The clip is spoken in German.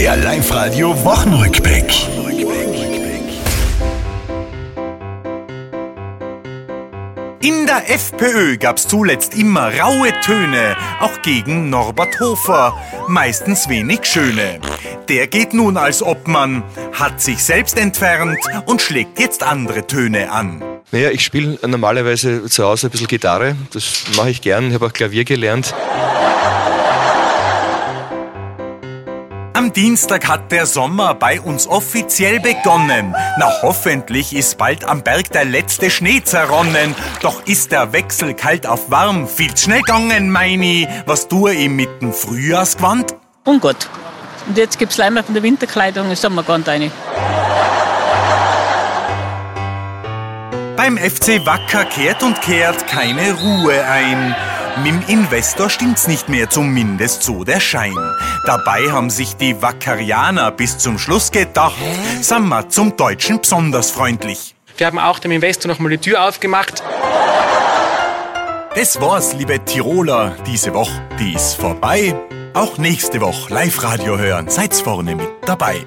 Der Live-Radio Wochenrückblick. In der FPÖ gab's zuletzt immer raue Töne, auch gegen Norbert Hofer, meistens wenig schöne. Der geht nun als Obmann, hat sich selbst entfernt und schlägt jetzt andere Töne an. Naja, ich spiele normalerweise zu Hause ein bisschen Gitarre. Das mache ich gern. Ich habe auch Klavier gelernt. Am Dienstag hat der Sommer bei uns offiziell begonnen. Na hoffentlich ist bald am Berg der letzte Schnee zerronnen. Doch ist der Wechsel kalt auf warm viel zu schnell gegangen, meini. Was tue ich mit dem Frühjahrsgewand? Ungut. Und jetzt gibt's leider von der Winterkleidung im Sommergewand rein. Beim FC Wacker kehrt und kehrt keine Ruhe ein. Mit dem Investor stimmt's nicht mehr, zumindest so der Schein. Dabei haben sich die Wackerianer bis zum Schluss gedacht, sind wir zum Deutschen besonders freundlich. Wir haben auch dem Investor nochmal die Tür aufgemacht. Das war's, liebe Tiroler, diese Woche, die ist vorbei. Auch nächste Woche Live-Radio hören, seid's vorne mit dabei.